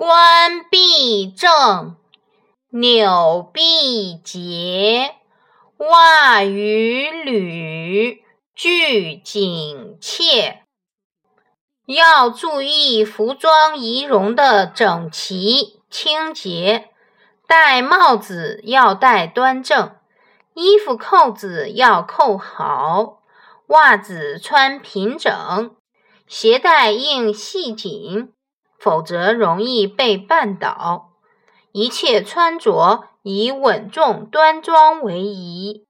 冠必正，纽必结，袜与履俱紧切。要注意服装仪容的整齐清洁，戴帽子要戴端正，衣服扣子要扣好，袜子穿平整，鞋带应系紧。否则容易被绊倒。一切穿着以稳重端庄为宜。